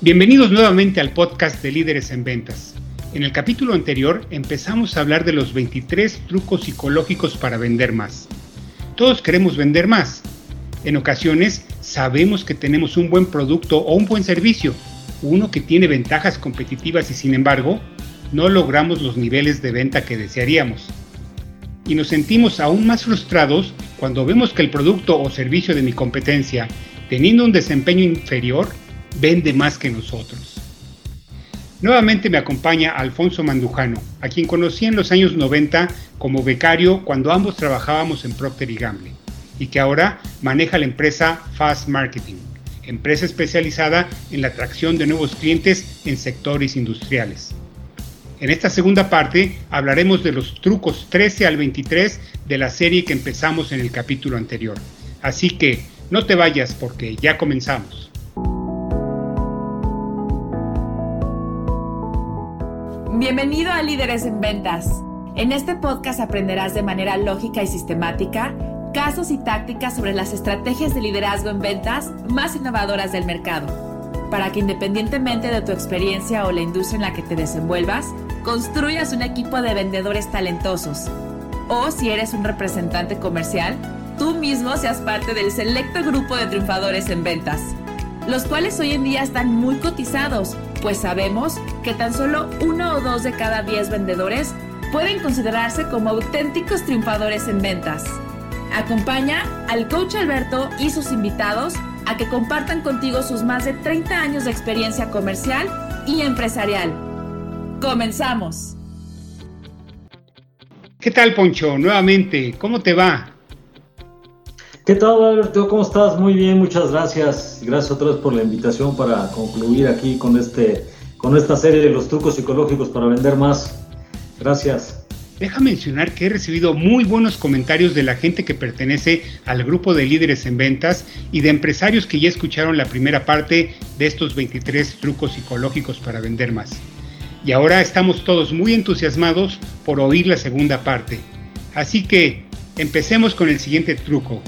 Bienvenidos nuevamente al podcast de Líderes en Ventas. En el capítulo anterior empezamos a hablar de los 23 trucos psicológicos para vender más. Todos queremos vender más. En ocasiones sabemos que tenemos un buen producto o un buen servicio, uno que tiene ventajas competitivas y sin embargo no logramos los niveles de venta que desearíamos. Y nos sentimos aún más frustrados cuando vemos que el producto o servicio de mi competencia, teniendo un desempeño inferior, vende más que nosotros. Nuevamente me acompaña Alfonso Mandujano, a quien conocí en los años 90 como becario cuando ambos trabajábamos en Procter Gamble, y que ahora maneja la empresa Fast Marketing, empresa especializada en la atracción de nuevos clientes en sectores industriales. En esta segunda parte hablaremos de los trucos 13 al 23 de la serie que empezamos en el capítulo anterior. Así que no te vayas porque ya comenzamos. Bienvenido a Líderes en Ventas. En este podcast aprenderás de manera lógica y sistemática casos y tácticas sobre las estrategias de liderazgo en ventas más innovadoras del mercado, para que independientemente de tu experiencia o la industria en la que te desenvuelvas, construyas un equipo de vendedores talentosos. O si eres un representante comercial, tú mismo seas parte del selecto grupo de triunfadores en ventas, los cuales hoy en día están muy cotizados pues sabemos que tan solo uno o dos de cada diez vendedores pueden considerarse como auténticos triunfadores en ventas. Acompaña al coach Alberto y sus invitados a que compartan contigo sus más de 30 años de experiencia comercial y empresarial. Comenzamos. ¿Qué tal, Poncho? Nuevamente, ¿cómo te va? ¿Qué tal, Alberto? ¿Cómo estás? Muy bien, muchas gracias. Gracias otra vez por la invitación para concluir aquí con, este, con esta serie de los trucos psicológicos para vender más. Gracias. Deja mencionar que he recibido muy buenos comentarios de la gente que pertenece al grupo de líderes en ventas y de empresarios que ya escucharon la primera parte de estos 23 trucos psicológicos para vender más. Y ahora estamos todos muy entusiasmados por oír la segunda parte. Así que empecemos con el siguiente truco,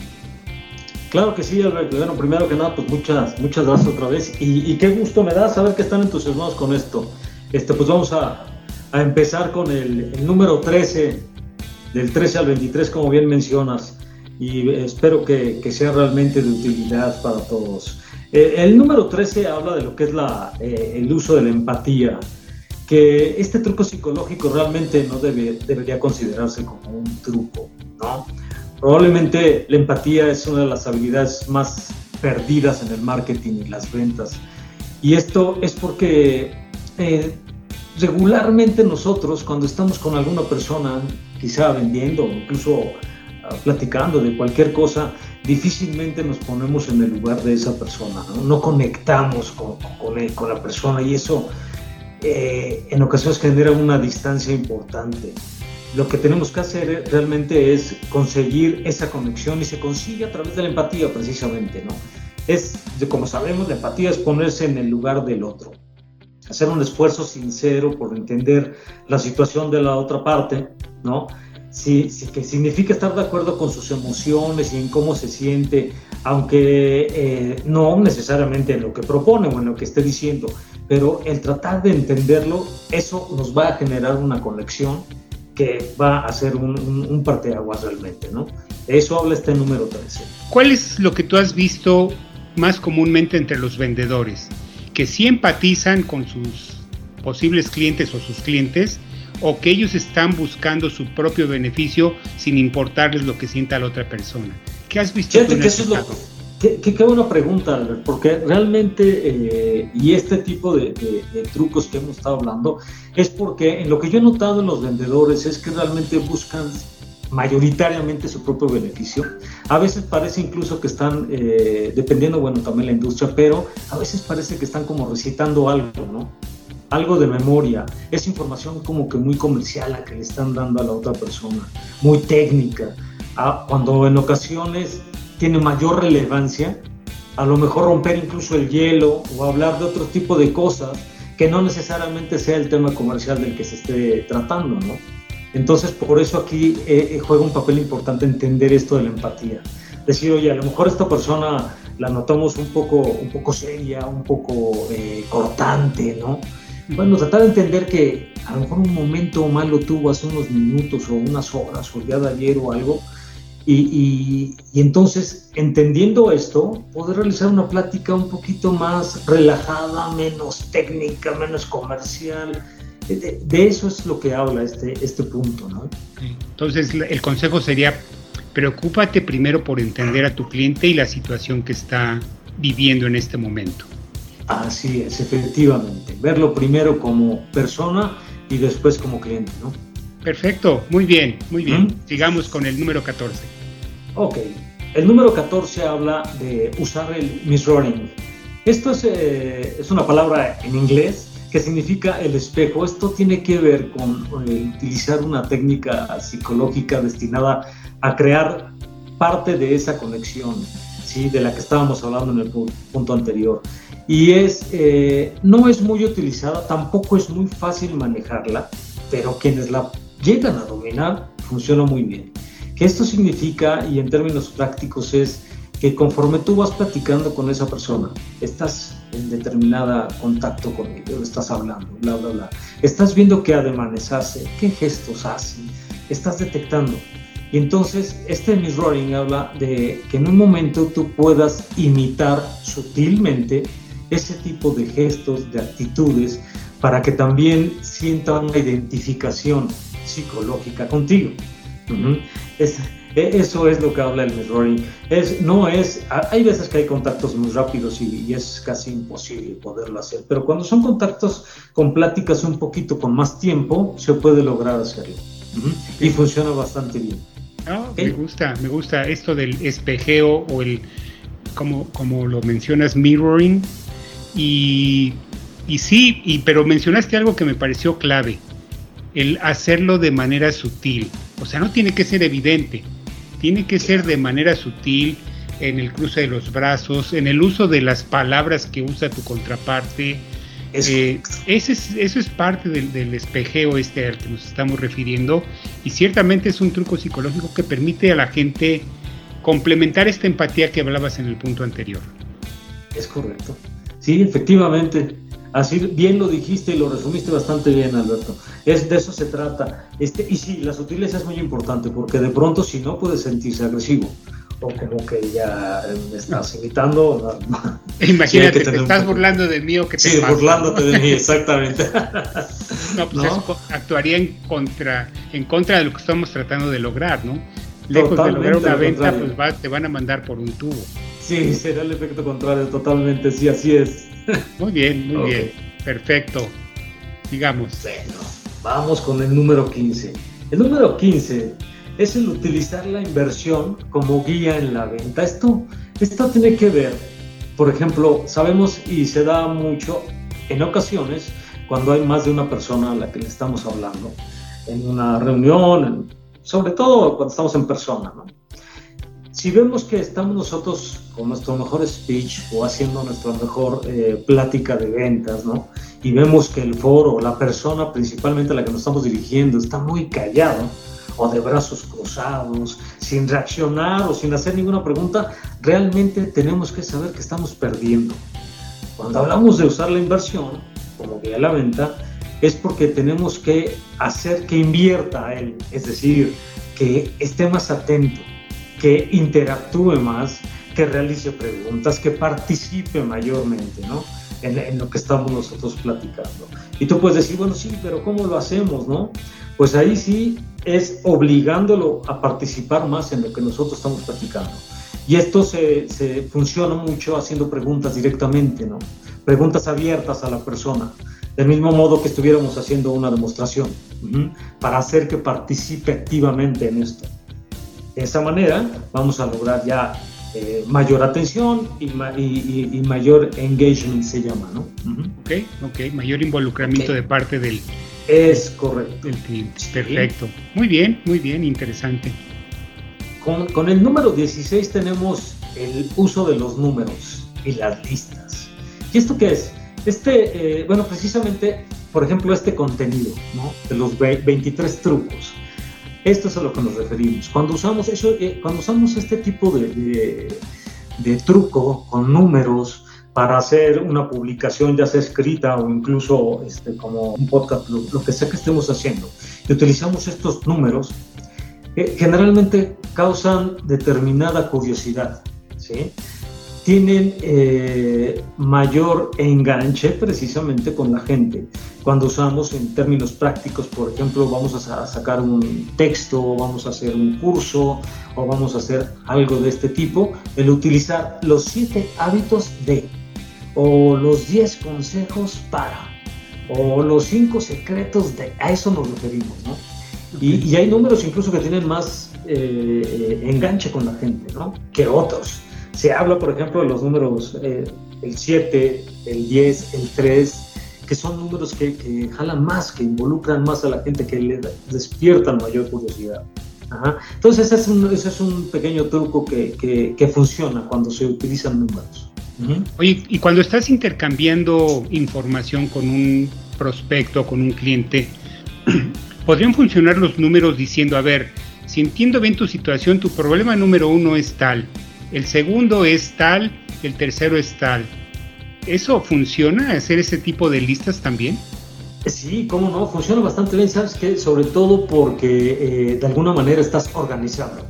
Claro que sí, Alberto. Bueno, primero que nada, pues muchas, muchas gracias otra vez. Y, qué gusto me da saber que están entusiasmados con esto. Este, pues vamos a, a empezar con el, número 13, del 13 al 23, como bien mencionas. Y espero que, que sea realmente de utilidad para todos. Eh, el número 13 habla de lo que es la, eh, el uso de la empatía. Que este truco psicológico realmente no debe, debería considerarse como un truco, ¿no? Probablemente la empatía es una de las habilidades más perdidas en el marketing y las ventas. Y esto es porque eh, regularmente nosotros cuando estamos con alguna persona, quizá vendiendo, incluso ah, platicando de cualquier cosa, difícilmente nos ponemos en el lugar de esa persona, no, conectamos con, con, la persona y eso eh, en ocasiones genera una distancia importante lo que tenemos que hacer realmente es conseguir esa conexión y se consigue a través de la empatía precisamente, ¿no? Es, como sabemos, la empatía es ponerse en el lugar del otro, hacer un esfuerzo sincero por entender la situación de la otra parte, ¿no? Sí, sí, que significa estar de acuerdo con sus emociones y en cómo se siente, aunque eh, no necesariamente en lo que propone o en lo que esté diciendo, pero el tratar de entenderlo, eso nos va a generar una conexión que va a ser un, un, parteaguas realmente, ¿no? Eso habla este número 13. ¿Cuál es lo que tú has visto más comúnmente entre los vendedores? ¿Que sí empatizan con sus posibles clientes o sus clientes? ¿O que ellos están buscando su propio beneficio sin importarles lo que sienta la otra persona? ¿Qué has visto tú en que Qué, qué, buena pregunta, Albert, porque realmente, eh, y este tipo de, trucos que hemos estado hablando, es porque en lo que yo he notado en los vendedores es que realmente buscan mayoritariamente su propio beneficio. A veces parece incluso que están, eh, dependiendo, bueno, también la industria, pero a veces parece que están como recitando algo, ¿no? Algo de memoria. Es información como que muy comercial la que le están dando a la otra persona, muy técnica. Ah, cuando en ocasiones tiene mayor relevancia, a lo mejor romper incluso el hielo o hablar de otro tipo de cosas que no necesariamente sea el tema comercial del que se esté tratando, ¿no? Entonces, por eso aquí eh, eh, juega un papel importante entender esto de la empatía. decir, oye, a lo mejor esta persona la notamos un poco, un poco seria, un poco eh, cortante, ¿no? Bueno, tratar de entender que a lo mejor un momento malo tuvo hace unos minutos o unas horas o el día de ayer o algo, y, y, entonces, entendiendo esto, poder realizar una plática un poquito más relajada, menos técnica, menos comercial. De, de, eso es lo que habla este, este punto, ¿no? Entonces, el consejo sería, preocúpate primero por entender a tu cliente y la situación que está viviendo en este momento. Así es, efectivamente. Verlo primero como persona y después como cliente, ¿no? Perfecto, muy bien, muy bien. Sigamos con el número 14. Ok, el número 14 habla de usar el mirroring. Esto es, eh, es una palabra en inglés que significa el espejo. Esto tiene que ver con eh, utilizar una técnica psicológica destinada a crear parte de esa conexión, ¿sí? de la que estábamos hablando en el punto anterior. Y es, eh, no es muy utilizada, tampoco es muy fácil manejarla, pero quienes la llegan a dominar funciona muy bien. ¿Qué esto significa, y en términos prácticos, es que conforme tú vas platicando con esa persona, estás en determinada contacto con ellos, estás hablando, bla, bla, bla, estás viendo qué ademanes hace, qué gestos hace, estás detectando. Y entonces este mirroring habla de que en un momento tú puedas imitar sutilmente ese tipo de gestos, de actitudes, para que también sientan una identificación psicológica contigo. es, e, eso es lo que habla el mirroring. Es, no es, hay veces que hay contactos muy rápidos y, es casi imposible poderlo hacer, pero cuando son contactos con pláticas un poquito con más tiempo, se puede lograr hacerlo. Y funciona bastante bien. Me gusta, me gusta esto del espejeo o el, como, como lo mencionas, mirroring. Y, y sí, y, pero mencionaste algo que me pareció clave, el hacerlo de manera sutil. O sea, no tiene que ser evidente, tiene que ser de manera sutil, en el cruce de los brazos, en el uso de las palabras que usa tu contraparte. Eh, ese es, eso es parte del, del, espejeo este al que nos estamos refiriendo y ciertamente es un truco psicológico que permite a la gente complementar esta empatía que hablabas en el punto anterior. Es correcto. Sí, efectivamente. Así bien lo dijiste y lo resumiste bastante bien, Alberto. Es de eso se trata. Este, y sí, la sutileza es muy importante porque de pronto si no puedes sentirse agresivo o como que ya me estás imitando. Imagínate, te estás burlando de mí o que te Sí, burlándote de mí, exactamente. no, pues eso actuaría en contra, en contra de lo que estamos tratando de lograr, ¿no? Lejos de lograr una venta, pues te van a mandar por un tubo. Sí, será el efecto contrario, totalmente, sí, así es. Muy bien, muy bien. Perfecto. Digamos. Bueno, vamos con el número 15. El número 15 es el utilizar la inversión como guía en la venta. Esto, esto tiene que ver, por ejemplo, sabemos y se da mucho en ocasiones cuando hay más de una persona a la que le estamos hablando, en una reunión, sobre todo cuando estamos en persona. ¿no? Si vemos que estamos nosotros con nuestro mejor speech o haciendo nuestra mejor eh, plática de ventas, ¿no? Y vemos que el foro, la persona principalmente a la que nos estamos dirigiendo, está muy callado o de brazos cruzados, sin reaccionar o sin hacer ninguna pregunta, realmente tenemos que saber que estamos perdiendo. Cuando hablamos de usar la inversión como a la venta, es porque tenemos que hacer que invierta él, es decir, que esté más atento, que interactúe más, que realice preguntas, que participe mayormente, ¿no? En, lo que estamos nosotros platicando. Y tú puedes decir, bueno, sí, pero ¿cómo lo hacemos, no? Pues ahí sí es obligándolo a participar más en lo que nosotros estamos platicando. Y esto se, se funciona mucho haciendo preguntas directamente, ¿no? Preguntas abiertas a la persona, del mismo modo que estuviéramos haciendo una demostración, para hacer que participe activamente en esto. De esa manera vamos a lograr ya eh, mayor atención y, y, mayor engagement se llama, ¿no? Ok, ok, mayor involucramiento de parte del... Es correcto. Del cliente. Perfecto. Muy bien, muy bien, interesante. Con, con, el número 16 tenemos el uso de los números y las listas. ¿Y esto qué es? Este, eh, bueno, precisamente, por ejemplo, este contenido, ¿no? De los 23 trucos Esto es a lo que nos referimos. Cuando usamos, eso, eh, cuando usamos este tipo de, de, truco con números para hacer una publicación ya sea escrita o incluso este, como un podcast, lo, que sea que estemos haciendo, y utilizamos estos números, eh, generalmente causan determinada curiosidad. tienen eh, mayor enganche precisamente con la gente. Cuando usamos en términos prácticos, por ejemplo, vamos a, sacar un texto, o vamos a hacer un curso, o vamos a hacer algo de este tipo, el utilizar los siete hábitos de, o los diez consejos para, o los cinco secretos de, a eso nos referimos, ¿no? Y, hay números incluso que tienen más eh, eh, enganche con la gente, ¿no? Que otros. Se habla, por ejemplo, de los números eh, el 7, el 10, el 3, que son números que, jalan más, que involucran más a la gente, que le despiertan mayor curiosidad. Entonces, ese es, un, ese es un pequeño truco que, que, funciona cuando se utilizan números. Oye, y cuando estás intercambiando información con un prospecto, con un cliente, ¿podrían funcionar los números diciendo, a ver, si entiendo bien tu situación, tu problema número uno es tal, el segundo es tal, el tercero es tal. ¿Eso funciona, hacer ese tipo de listas también? Sí, cómo no, funciona bastante bien, ¿sabes qué? Sobre todo porque eh, de alguna manera estás organizando.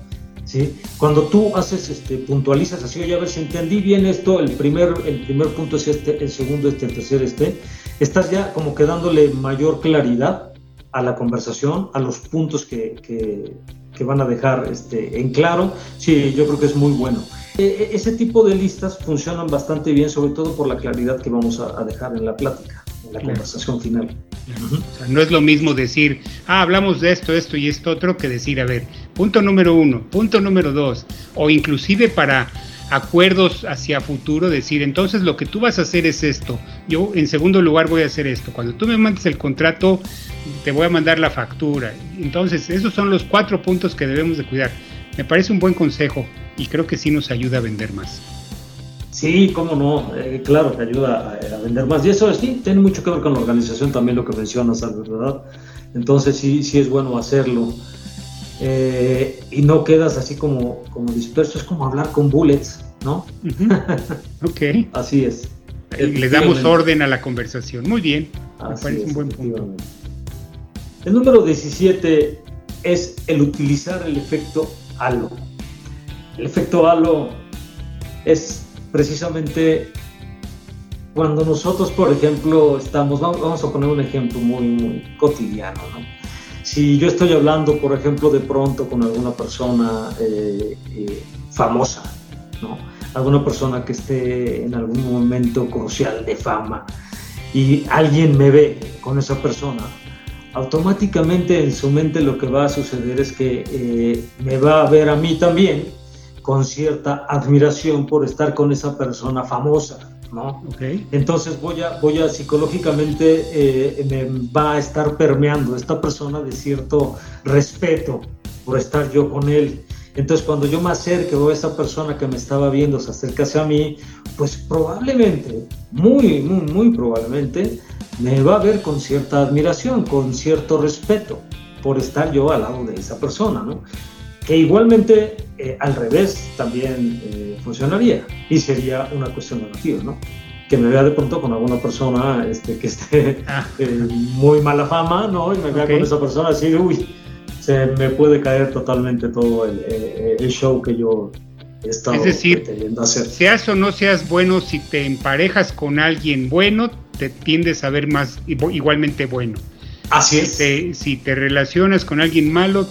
¿sí? Cuando tú haces, este, puntualizas así, oye, a ver si entendí bien esto, el primer, el primer punto es este, el segundo este, el tercero este, estás ya como que dándole mayor claridad a la conversación, a los puntos que, que van a dejar este, en claro, sí, yo creo que es muy bueno. E, e, ese tipo de listas funcionan bastante bien, sobre todo por la claridad que vamos a, dejar en la plática, en la conversación final. no es lo mismo decir, ah, hablamos de esto, esto y esto otro, que decir, a ver, punto número uno, punto número dos, o inclusive para acuerdos hacia futuro, decir, entonces lo que tú vas a hacer es esto, yo en segundo lugar voy a hacer esto, cuando tú me mandes el contrato, te voy a mandar la factura. Entonces, esos son los cuatro puntos que debemos de cuidar. Me parece un buen consejo y creo que sí nos ayuda a vender más. Sí, cómo no, eh, claro que ayuda a, vender más. Y eso sí, tiene mucho que ver con la organización también, lo que mencionas, ¿verdad? Entonces sí, sí es bueno hacerlo. Eh, y no quedas así como, como disperso, es como hablar con bullets, ¿no? ok. así es. Le damos orden a la conversación. Muy bien, me parece un buen punto. El número 17 es el utilizar el efecto halo. El efecto halo es precisamente cuando nosotros, por ejemplo, estamos, vamos a poner un ejemplo muy, cotidiano, ¿no? Si yo estoy hablando, por ejemplo, de pronto con alguna persona eh, eh, famosa, ¿no? Alguna persona que esté en algún momento crucial de fama y alguien me ve con esa persona, automáticamente en su mente lo que va a suceder es que eh, me va a ver a mí también con cierta admiración por estar con esa persona famosa, ¿no? Entonces voy a, voy a psicológicamente eh, me va a estar permeando esta persona de cierto respeto por estar yo con él. Entonces cuando yo me acerque o esa persona que me estaba viendo se acercase a mí, pues probablemente, muy, muy, muy probablemente, me va a ver con cierta admiración, con cierto respeto por estar yo al lado de esa persona, ¿no? Que igualmente eh, al revés también eh, funcionaría y sería una cuestión negativa, ¿no? Que me vea de pronto con alguna persona este, que esté ah. eh, muy mala fama, ¿no? Y me vea con esa persona así, uy, se me puede caer totalmente todo el, el show que yo he estado es decir, hacer. seas o no seas bueno, si te emparejas con alguien bueno, te tiendes a ver más igualmente bueno. Así es. si te relacionas con alguien malo,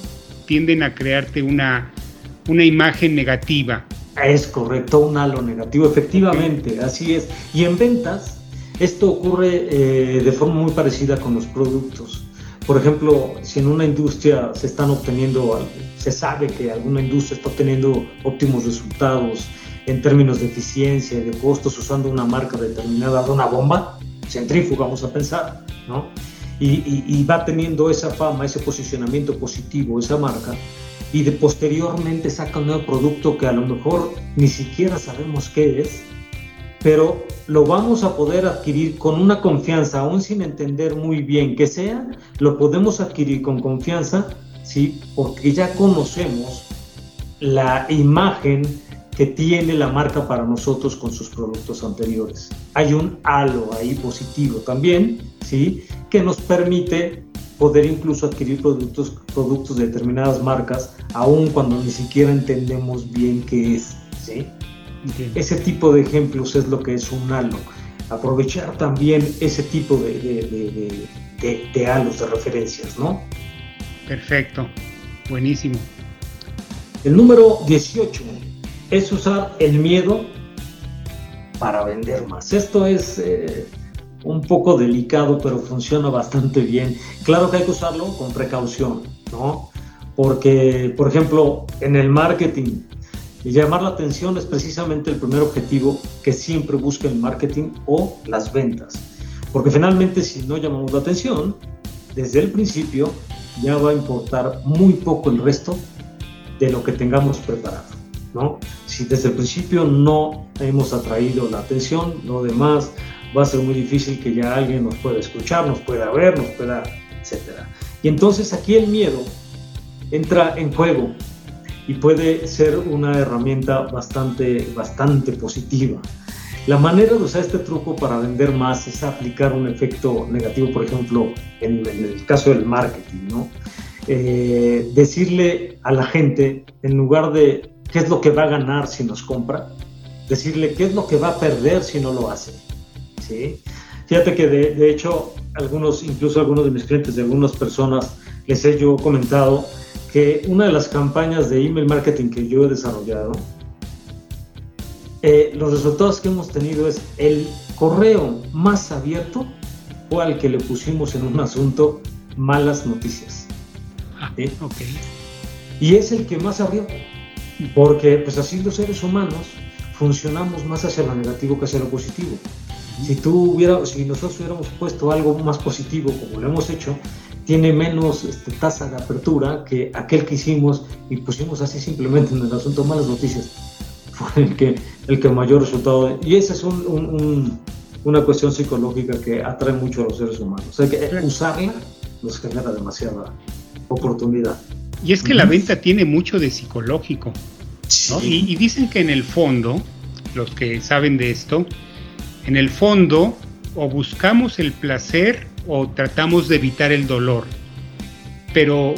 tienden a crearte una, una imagen negativa. Es correcto, un halo negativo, efectivamente, así es. Y en ventas, esto ocurre eh, de forma muy parecida con los productos. Por ejemplo, si en una industria se están obteniendo, se sabe que alguna industria está obteniendo óptimos resultados en términos de eficiencia y de costos usando una marca determinada de una bomba, centrífuga, vamos a pensar, ¿no? Y, va teniendo esa fama, ese posicionamiento positivo, esa marca, y de posteriormente saca un nuevo producto que a lo mejor ni siquiera sabemos qué es, pero lo vamos a poder adquirir con una confianza, aún sin entender muy bien qué sea, lo podemos adquirir con confianza ¿sí? Porque ya conocemos la imagen que tiene la marca para nosotros con sus productos anteriores. Hay un halo ahí positivo también, ¿sí? Que nos permite poder incluso adquirir productos, productos de determinadas marcas, aun cuando ni siquiera entendemos bien qué es, ¿sí? Ese tipo de ejemplos es lo que es un halo. Aprovechar también ese tipo de, de, de, de halos, de referencias, ¿no? Perfecto, buenísimo. El número 18 es usar el miedo para vender más. Esto es eh, un poco delicado, pero funciona bastante bien. Claro que hay que usarlo con precaución, ¿no? Porque, por ejemplo, en el marketing, llamar la atención es precisamente el primer objetivo que siempre busca el marketing o las ventas. Porque finalmente si no llamamos la atención, desde el principio ya va a importar muy poco el resto de lo que tengamos preparado. ¿No? Si desde el principio no hemos atraído la atención, lo demás va a ser muy difícil que ya alguien nos pueda escuchar, nos pueda ver, nos pueda, etcétera. Y entonces aquí el miedo entra en juego y puede ser una herramienta bastante, bastante positiva. La manera de usar este truco para vender más es aplicar un efecto negativo, por ejemplo, en, el caso del marketing, ¿no? Eh, decirle a la gente, en lugar de qué es lo que va a ganar si nos compra, decirle qué es lo que va a perder si no lo hace. ¿sí? Fíjate que de, de hecho, algunos, incluso algunos de mis clientes, de algunas personas, les he yo comentado que una de las campañas de email marketing que yo he desarrollado, eh, los resultados que hemos tenido es el correo más abierto fue al que le pusimos en un asunto malas noticias. Ah, y es el que más abrió, porque pues así los seres humanos funcionamos más hacia lo negativo que hacia lo positivo. Si tú hubiera, si nosotros hubiéramos puesto algo más positivo como lo hemos hecho, tiene menos este, tasa de apertura que aquel que hicimos y pusimos así simplemente en el asunto malas noticias fue el que, el que mayor resultado. Y esa es una cuestión psicológica que atrae mucho a los seres humanos. O sea, que usarla nos genera demasiada oportunidad. Y es que la venta tiene mucho de psicológico. Y, y, dicen que en el fondo, los que saben de esto, en el fondo o buscamos el placer o tratamos de evitar el dolor. Pero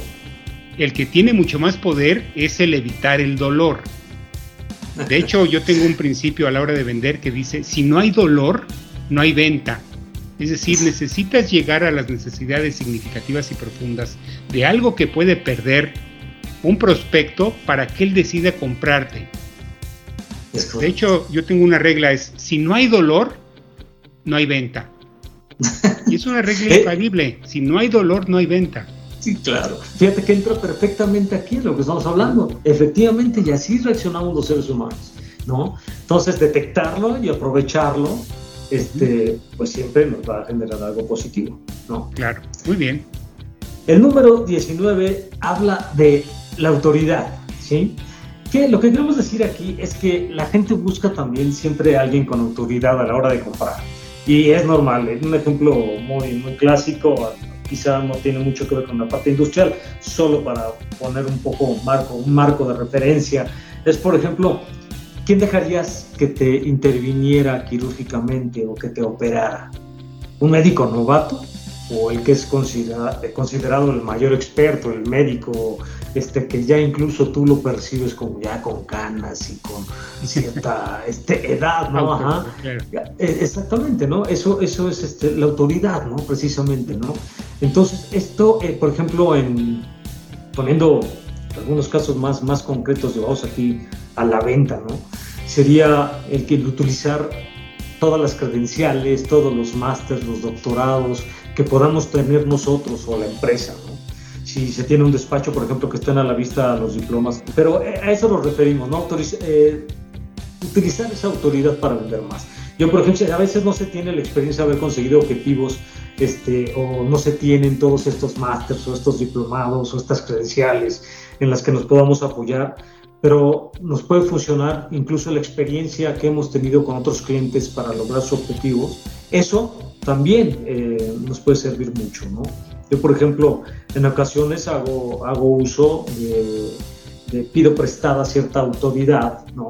el que tiene mucho más poder es el evitar el dolor. De hecho, yo tengo un principio a la hora de vender que dice, si no hay dolor, no hay venta. Es decir, necesitas llegar a las necesidades significativas y profundas de algo que puede perder un prospecto para que él decida comprarte. De hecho, yo tengo una regla, es, si no hay dolor, no hay venta. Y es una regla eh. infalible, si no hay dolor, no hay venta. Sí, claro. Fíjate que entra perfectamente aquí en lo que estamos hablando. Efectivamente, y así reaccionamos los seres humanos, ¿no? Entonces, detectarlo y aprovecharlo, este, pues siempre nos va a generar algo positivo, ¿no? Claro, muy bien. El número 19 habla de la autoridad, ¿sí? Que lo que queremos decir aquí es que la gente busca también siempre a alguien con autoridad a la hora de comprar. Y es normal, es un ejemplo muy, muy clásico, quizá no tiene mucho que ver con la parte industrial, solo para poner un poco un marco, un marco de referencia. Es, por ejemplo, ¿quién dejarías que te interviniera quirúrgicamente o que te operara? ¿Un médico novato? ¿O el que es considerado el mayor experto, el médico este, que ya incluso tú lo percibes como ya con canas y con cierta este, edad, ¿no? Ajá. E, exactamente, ¿no? Eso, eso es este, la autoridad, ¿no? Precisamente, ¿no? Entonces, esto, eh, por ejemplo, en poniendo algunos casos más, más concretos, llevados aquí a la venta, ¿no? Sería el que utilizar todas las credenciales, todos los másteres, los doctorados que podamos tener nosotros o la empresa, ¿no? si se tiene un despacho, por ejemplo, que estén a la vista los diplomas. Pero eh, a eso nos referimos, ¿no? Eh, utilizar esa autoridad para vender más. Yo, por ejemplo, a veces no se tiene la experiencia de haber conseguido objetivos este, o no se tienen todos estos másters o estos diplomados o estas credenciales en las que nos podamos apoyar, pero nos puede funcionar incluso la experiencia que hemos tenido con otros clientes para lograr sus objetivos. Eso también eh, nos puede servir mucho, ¿no? Yo, por ejemplo, en ocasiones hago, hago uso de, pido prestada cierta autoridad, ¿no?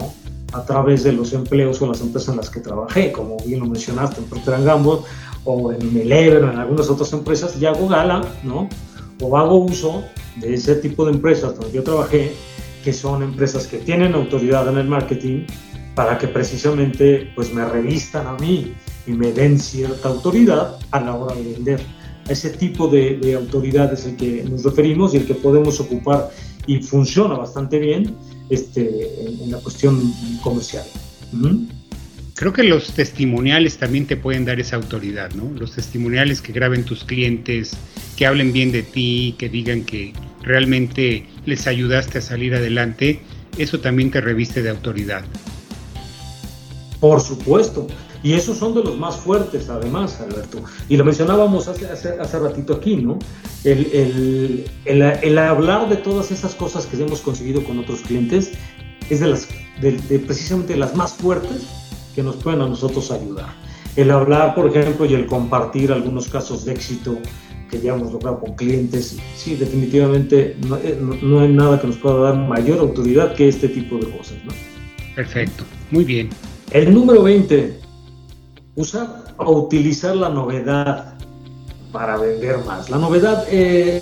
A través de los empleos o las empresas en las que trabajé, como bien lo mencionaste, en Procter Gamble o en Eleven o en algunas otras empresas, y hago gala, ¿no? O hago uso de ese tipo de empresas donde yo trabajé, que son empresas que tienen autoridad en el marketing, para que precisamente pues me revistan a mí y me den cierta autoridad a la hora de vender. A ese tipo de, de autoridad es el que nos referimos y el que podemos ocupar y funciona bastante bien este, en, la cuestión comercial. Creo que los testimoniales también te pueden dar esa autoridad, ¿no? Los testimoniales que graben tus clientes, que hablen bien de ti, que digan que realmente les ayudaste a salir adelante, eso también te reviste de autoridad. Por supuesto. Y esos son de los más fuertes, además, Alberto. Y lo mencionábamos hace, hace, ratito aquí, ¿no? El, el, el, hablar de todas esas cosas que hemos conseguido con otros clientes es de las, de, precisamente las más fuertes que nos pueden a nosotros ayudar. El hablar, por ejemplo, y el compartir algunos casos de éxito que ya hemos logrado con clientes, sí, definitivamente no, eh, no, no hay nada que nos pueda dar mayor autoridad que este tipo de cosas, ¿no? Perfecto, muy bien. El número 20, usar o utilizar la novedad para vender más. La novedad eh,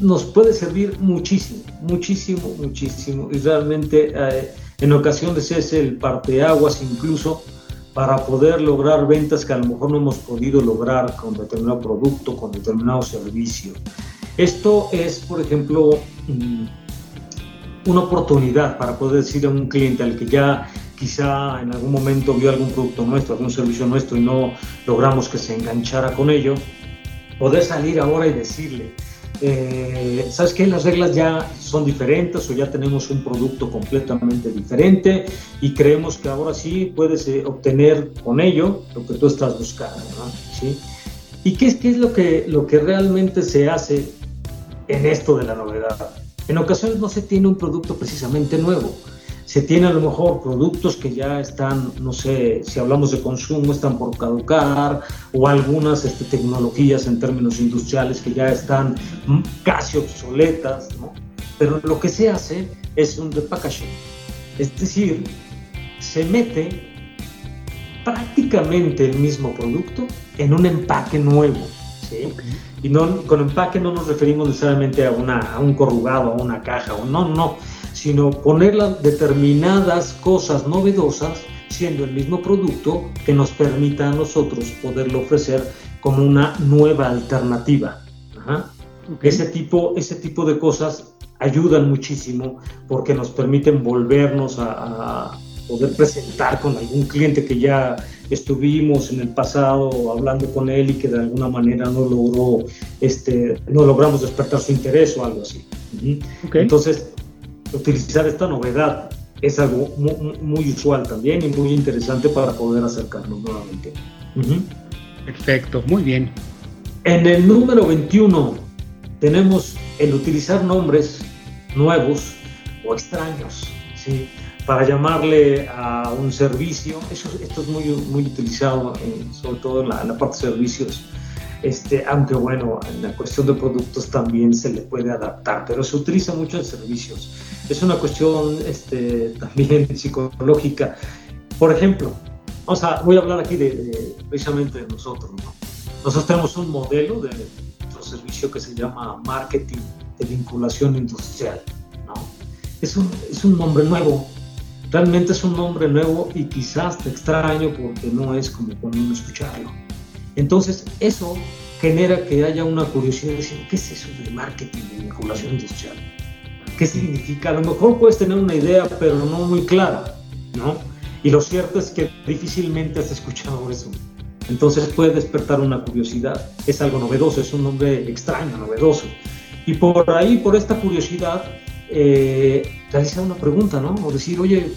nos puede servir muchísimo, muchísimo, muchísimo. Y realmente eh, en ocasiones es el parteaguas incluso para poder lograr ventas que a lo mejor no hemos podido lograr con determinado producto, con determinado servicio. Esto es, por ejemplo, mm, una oportunidad para poder decir a un cliente al que ya quizá en algún momento vio algún producto nuestro, algún servicio nuestro y no logramos que se enganchara con ello, poder salir ahora y decirle, eh, ¿sabes qué? Las reglas ya son diferentes o ya tenemos un producto completamente diferente y creemos que ahora sí puedes eh, obtener con ello lo que tú estás buscando, ¿Sí? ¿Y qué es, qué es lo, que, lo que realmente se hace en esto de la novedad? En ocasiones no se tiene un producto precisamente nuevo, se tiene a lo mejor productos que ya están, no sé, si hablamos de consumo, están por caducar, o algunas este, tecnologías en términos industriales que ya están casi obsoletas, ¿no? Pero lo que se hace es un repackaging, es decir, se mete prácticamente el mismo producto en un empaque nuevo. ¿sí? Y no, con empaque no nos referimos necesariamente a, una, a un corrugado, a una caja, o no, no sino poner las determinadas cosas novedosas siendo el mismo producto que nos permita a nosotros poderlo ofrecer como una nueva alternativa. Ese, tipo, ese tipo de cosas ayudan muchísimo porque nos permiten volvernos a, poder presentar con algún cliente que ya estuvimos en el pasado hablando con él y que de alguna manera no logró, este, no logramos despertar su interés o algo así. Entonces, utilizar esta novedad es algo muy, usual también y muy interesante para poder acercarnos nuevamente. Perfecto, muy bien. En el número 21 tenemos el utilizar nombres nuevos o extraños, ¿sí? para llamarle a un servicio. Eso, esto es muy, muy utilizado, sobre todo en la, en la parte de servicios este, aunque bueno, en la cuestión de productos también se le puede adaptar, pero se utiliza mucho en servicios. Es una cuestión este, también psicológica. Por ejemplo, vamos a, voy a hablar aquí de, precisamente de nosotros. Nosotros tenemos un modelo de nuestro servicio que se llama marketing de vinculación industrial. ¿no? Es, un, es un nombre nuevo, realmente es un nombre nuevo y quizás te extraño porque no es como común escucharlo. Entonces, eso genera que haya una curiosidad de decir, ¿qué es eso de marketing de vinculación industrial? ¿Qué significa? A lo mejor puedes tener una idea, pero no muy clara, ¿no? Y lo cierto es que difícilmente has escuchado eso. Entonces puede despertar una curiosidad. Es algo novedoso, es un nombre extraño, novedoso. Y por ahí, por esta curiosidad, eh, realizar una pregunta, ¿no? O decir, oye,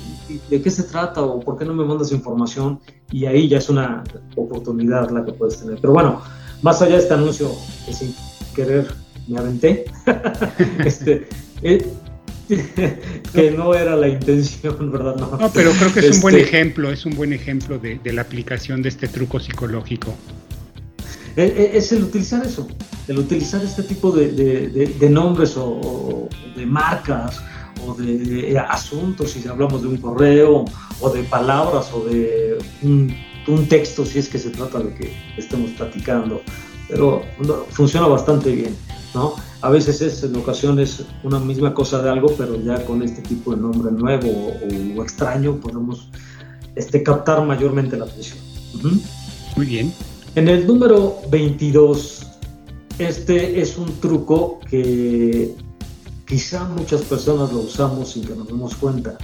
¿de qué se trata? ¿O por qué no me mandas información? Y ahí ya es una oportunidad la que puedes tener. Pero bueno, más allá de este anuncio que sin querer me aventé, este, eh, que no era la intención, ¿verdad? No, no pero creo que es un buen este, ejemplo, es un buen ejemplo de, de la aplicación de este truco psicológico. Eh, eh, es el utilizar eso, el utilizar este tipo de, nombres o, de marcas o de asuntos, si hablamos de un correo o de palabras o de un, texto, si es que se trata de que estemos platicando, pero funciona bastante bien, ¿no? A veces es en ocasiones una misma cosa de algo, pero ya con este tipo de nombre nuevo o, extraño podemos este, captar mayormente la atención. Muy bien. En el número 22, este es un truco que quizá muchas personas lo usamos sin que nos demos cuenta,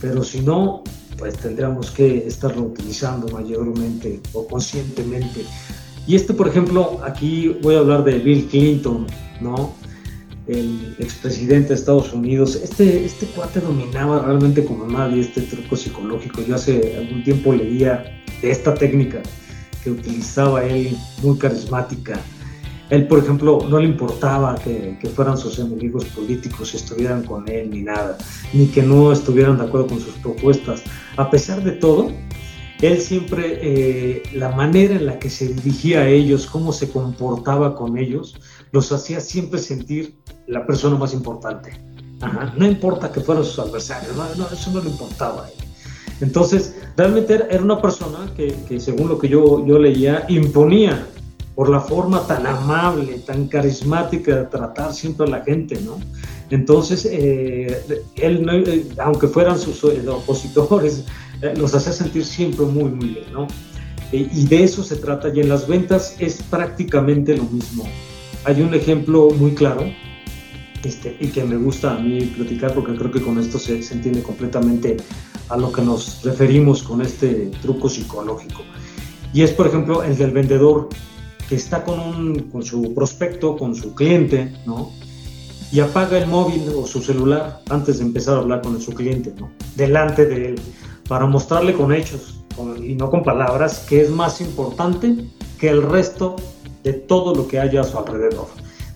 pero si no, pues tendríamos que estarlo utilizando mayormente o conscientemente. Y este, por ejemplo, aquí voy a hablar de Bill Clinton, ¿no? El expresidente de Estados Unidos. Este, este cuate dominaba realmente como nadie este truco psicológico. Yo hace algún tiempo leía de esta técnica que utilizaba él, muy carismática. Él, por ejemplo, no le importaba que, que, fueran sus enemigos políticos, estuvieran con él ni nada, ni que no estuvieran de acuerdo con sus propuestas. A pesar de todo, él siempre, eh, la manera en la que se dirigía a ellos, cómo se comportaba con ellos, los hacía siempre sentir la persona más importante. No importa que fueran sus adversarios, eso no le importaba a él. Entonces, realmente era una persona que, según lo que yo, yo leía, imponía por la forma tan amable, tan carismática de tratar siempre a la gente, ¿no? Entonces, eh, él, eh, aunque fueran sus eh, opositores, los hacía sentir siempre muy, muy bien, ¿no? y de eso se trata, y en las ventas es prácticamente lo mismo. Hay un ejemplo muy claro, este, y que me gusta a mí platicar porque creo que con esto se, se entiende completamente a lo que nos referimos con este truco psicológico. Y es, por ejemplo, el del vendedor que está con, un, con su prospecto, con su cliente, ¿no? Y apaga el móvil o su celular antes de empezar a hablar con su cliente, ¿no? Delante de él, para mostrarle con hechos y no con palabras que es más importante que el resto de todo lo que haya a su alrededor.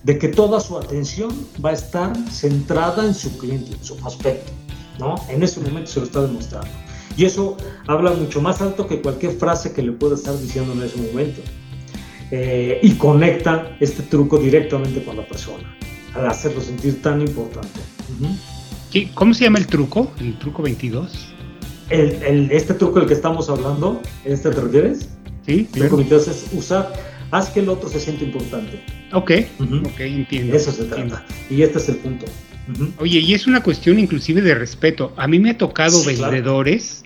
De que toda su atención va a estar centrada en su cliente, en su prospecto. ¿no? En ese momento se lo está demostrando. Y eso habla mucho más alto que cualquier frase que le pueda estar diciendo en ese momento. Eh, y conecta este truco directamente con la persona, al hacerlo sentir tan importante. ¿Cómo se llama el truco? ¿El truco 22? El, este truco del que estamos hablando, ¿este te refieres? Sí. El truco 22 es usar, haz que el otro se sienta importante. Ok, ok, entiendo. Eso se trata. Y este es el punto. Oye, y es una cuestión inclusive de respeto. A mí me ha tocado vendedores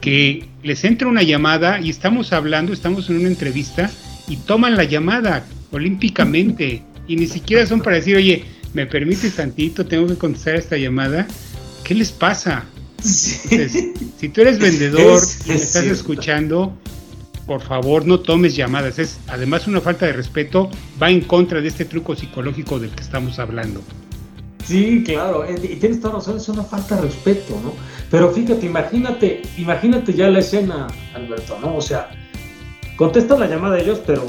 que les entra una llamada y estamos hablando, estamos en una entrevista y toman la llamada olímpicamente y ni siquiera son para decir, oye, ¿me permites tantito? Tengo que contestar esta llamada. ¿Qué les pasa? Si tú eres vendedor y me estás escuchando, por favor no tomes llamadas. Es además una falta de respeto, va en contra de este truco psicológico del que estamos hablando. Sí, claro, eh, y tienes toda razón, es una falta de respeto, ¿no? Pero fíjate, imagínate, imagínate ya la escena, Alberto, ¿no? O sea, contesta la llamada de ellos, pero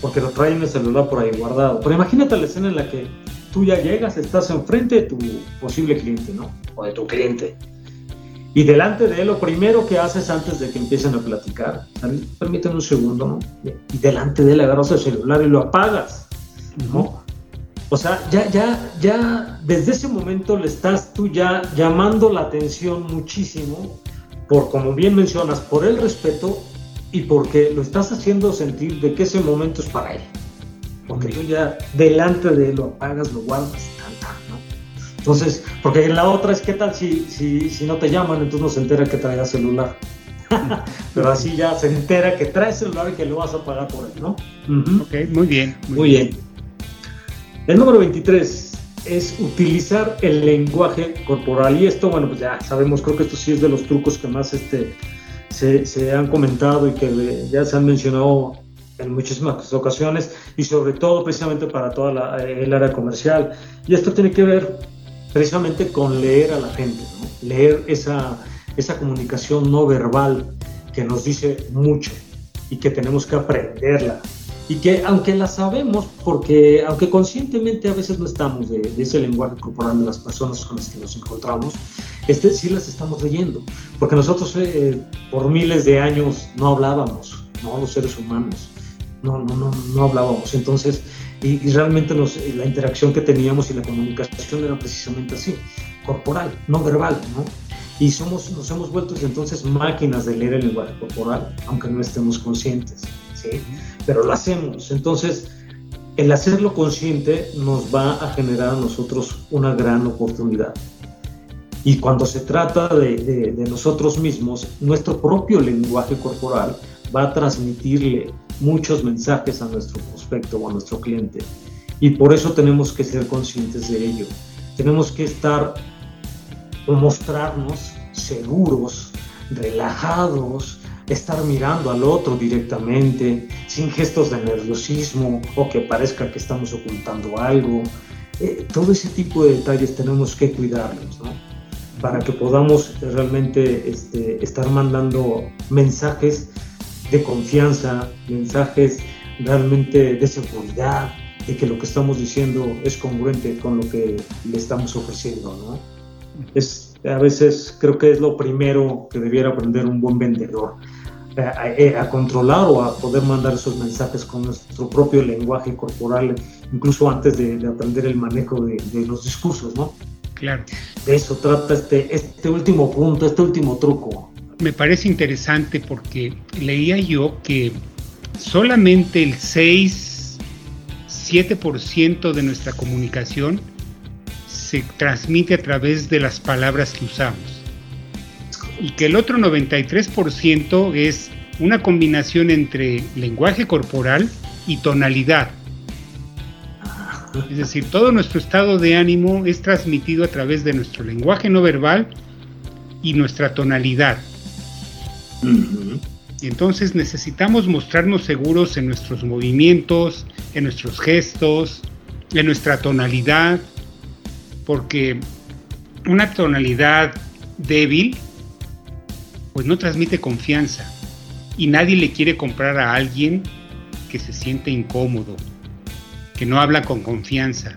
porque lo traen el celular por ahí guardado. Pero imagínate la escena en la que tú ya llegas, estás enfrente de tu posible cliente, ¿no? O de tu cliente. Y delante de él, lo primero que haces antes de que empiecen a platicar, permíteme un segundo, ¿no? Y delante de él agarras el celular y lo apagas, ¿no? O sea, ya, ya, ya desde ese momento le estás tú ya llamando la atención muchísimo por, como bien mencionas, por el respeto y porque lo estás haciendo sentir de que ese momento es para él. Porque tú ya delante de él lo apagas, lo guardas. Entonces, porque en la otra es, ¿qué tal si, si, si no te llaman, entonces no se entera que trae celular? Pero así ya se entera que trae celular y que lo vas a pagar por él, ¿no? Ok, muy bien. Muy, bien. El número 23 es utilizar el lenguaje corporal. Y esto, bueno, pues ya sabemos, creo que esto sí es de los trucos que más este, se, han comentado y que ya se han mencionado en muchísimas ocasiones y sobre todo precisamente para toda el área comercial. Y esto tiene que ver precisamente con leer a la gente, leer esa, esa comunicación no verbal que nos dice mucho y que tenemos que aprenderla y que aunque la sabemos, porque aunque conscientemente a veces no estamos de, ese lenguaje corporal de las personas con las que nos encontramos, este, sí las estamos leyendo, porque nosotros eh, por miles de años no hablábamos, ¿no? los seres humanos, no, no, no, no hablábamos. Entonces, y, realmente nos, la interacción que teníamos y la comunicación era precisamente así, corporal, no verbal, ¿no? Y somos, nos hemos vuelto entonces máquinas de leer el lenguaje corporal, aunque no estemos conscientes, ¿sí? Pero lo hacemos. Entonces, el hacerlo consciente nos va a generar a nosotros una gran oportunidad. Y cuando se trata de, de, de nosotros mismos, nuestro propio lenguaje corporal va a transmitirle muchos mensajes a nuestro prospecto o a nuestro cliente. Y por eso tenemos que ser conscientes de ello. Tenemos que estar o mostrarnos seguros, relajados, estar mirando al otro directamente, sin gestos de nerviosismo o que parezca que estamos ocultando algo. Eh, todo ese tipo de detalles tenemos que cuidarlos, ¿no? Para que podamos realmente este, estar mandando mensajes de confianza, mensajes realmente de seguridad, de que lo que estamos diciendo es congruente con lo que le estamos ofreciendo, ¿no? Es, a veces creo que es lo primero que debiera aprender un buen vendedor, a, a, controlar o a poder mandar esos mensajes con nuestro propio lenguaje corporal, incluso antes de, de aprender el manejo de, de, los discursos, ¿no? Claro. De eso trata este, este último punto, este último truco me parece interesante porque leía yo que solamente el 6, 7% de nuestra comunicación se transmite a través de las palabras que usamos. Y que el otro 93% es una combinación entre lenguaje corporal y tonalidad. Es decir, todo nuestro estado de ánimo es transmitido a través de nuestro lenguaje no verbal y nuestra tonalidad. Entonces necesitamos mostrarnos seguros en nuestros movimientos, en nuestros gestos, en nuestra tonalidad, porque una tonalidad débil pues no transmite confianza y nadie le quiere comprar a alguien que se siente incómodo, que no habla con confianza.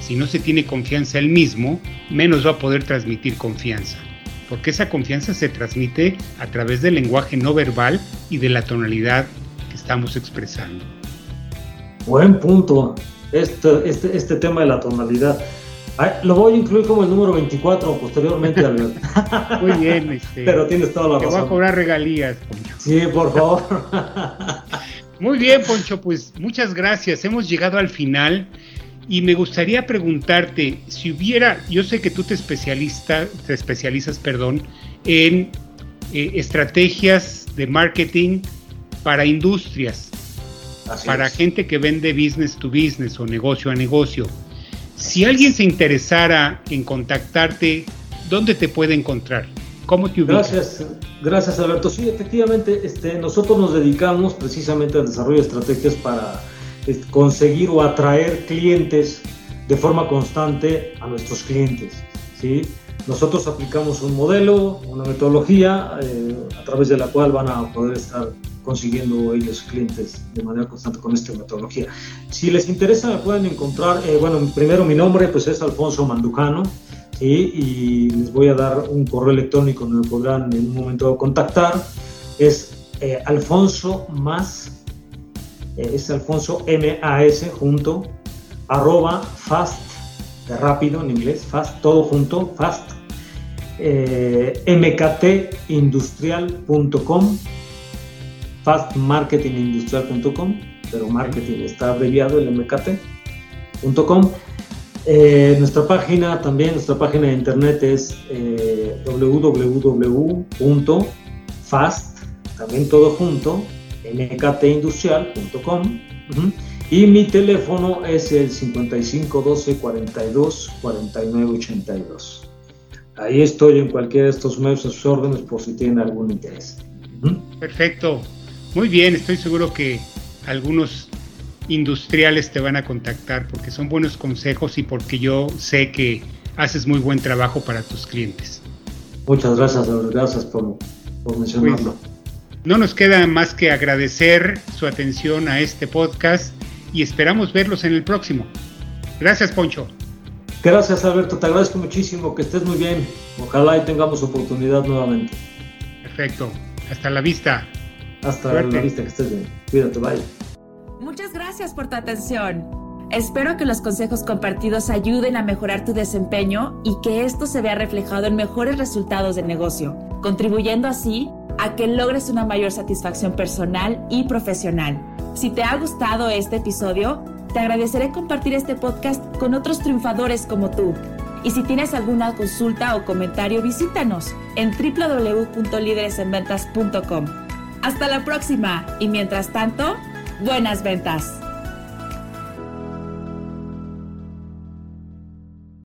Si no se tiene confianza él mismo, menos va a poder transmitir confianza porque esa confianza se transmite a través del lenguaje no verbal y de la tonalidad que estamos expresando. Buen punto, este, este, este tema de la tonalidad. lo voy a incluir como el número 24 posteriormente, Muy bien, este, pero tienes toda la razón. Te voy a cobrar regalías, Poncho. Sí, por favor. Muy bien, Poncho, pues muchas gracias. Hemos llegado al final y me gustaría preguntarte si hubiera, yo sé que tú te, especialista, te especializas perdón, en eh, estrategias de marketing para industrias, para gente que vende business to business o negocio a negocio. Si alguien se interesara en contactarte, ¿dónde te puede encontrar? ¿Cómo te ubicas? Gracias, gracias Alberto. Sí, efectivamente, este, nosotros nos dedicamos precisamente al desarrollo de estrategias para conseguir o atraer clientes de forma constante a nuestros clientes. ¿sí? Nosotros aplicamos un modelo, una metodología eh, a través de la cual van a poder estar consiguiendo ellos clientes de manera constante con esta metodología. Si les interesa, me pueden encontrar, eh, bueno, primero mi nombre pues es Alfonso Mandujano, ¿sí? y les voy a dar un correo electrónico donde podrán en un momento contactar. Es eh, alfonso más es Alfonso M-A-S junto, arroba fast, de rápido en inglés, fast, todo junto, fast, eh, mktindustrial.com, fastmarketingindustrial.com, pero marketing está abreviado el mkt.com. Eh, nuestra página también, nuestra página de internet es eh, www.fast, también todo junto, mktindustrial.com y mi teléfono es el 55 12 42 49 82. Ahí estoy en cualquiera de estos medios a sus órdenes por si tienen algún interés. Perfecto. Muy bien, estoy seguro que algunos industriales te van a contactar porque son buenos consejos y porque yo sé que haces muy buen trabajo para tus clientes. Muchas gracias, gracias por, por mencionarlo. Pues, no nos queda más que agradecer su atención a este podcast y esperamos verlos en el próximo. Gracias, Poncho. Gracias, Alberto. Te agradezco muchísimo. Que estés muy bien. Ojalá y tengamos oportunidad nuevamente. Perfecto. Hasta la vista. Hasta la vista. Que estés bien. Cuídate. Bye. Muchas gracias por tu atención. Espero que los consejos compartidos ayuden a mejorar tu desempeño y que esto se vea reflejado en mejores resultados de negocio, contribuyendo así a que logres una mayor satisfacción personal y profesional. Si te ha gustado este episodio, te agradeceré compartir este podcast con otros triunfadores como tú. Y si tienes alguna consulta o comentario, visítanos en www.lideresenventas.com. Hasta la próxima y mientras tanto, buenas ventas.